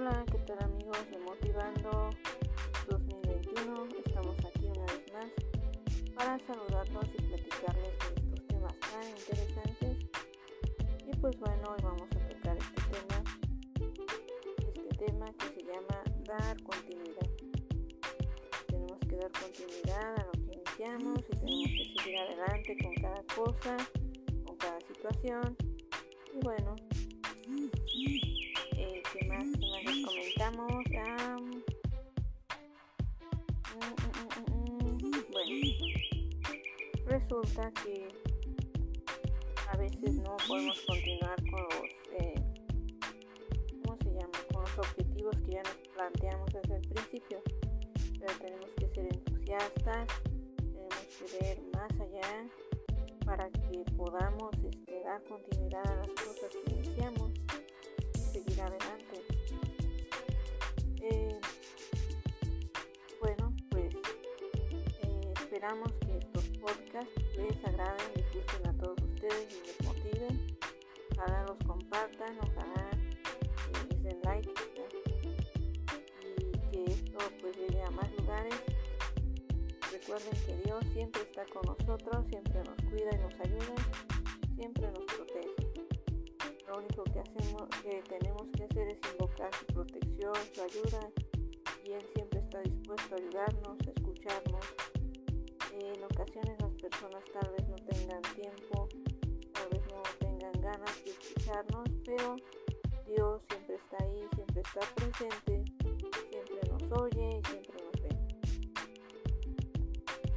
Hola, ¿qué tal amigos de Motivando 2021? Estamos aquí una vez más para saludarlos y platicarles de estos temas tan interesantes. Y pues bueno, hoy vamos a tocar este tema, este tema que se llama dar continuidad. Tenemos que dar continuidad a lo que iniciamos y tenemos que seguir adelante con cada cosa, con cada situación. Y bueno, resulta que a veces no podemos continuar con los, eh, ¿cómo se llama? Con los objetivos que ya nos planteamos desde el principio. Pero tenemos que ser entusiastas, tenemos que ver más allá para que podamos este, dar continuidad a las cosas que iniciamos y seguir adelante. Eh, bueno, pues eh, esperamos que podcasts les agraden, les gusten a todos ustedes y les motiven. Ojalá los compartan, ojalá les den like y que esto pues llegue a más lugares. Recuerden que Dios siempre está con nosotros, siempre nos cuida y nos ayuda, siempre nos protege. Lo único que hacemos, que tenemos que hacer es invocar su protección, su ayuda y Él siempre está dispuesto a ayudarnos, a escucharnos. Personas tal vez no tengan tiempo ganas de escucharnos, pero Dios siempre está ahí, siempre está presente, siempre nos oye y siempre nos ve.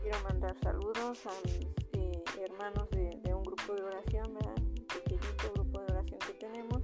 Quiero mandar saludos a mis eh, hermanos de, un grupo de oración, un pequeñito grupo de oración que tenemos.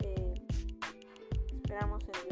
Eh, esperamos en Dios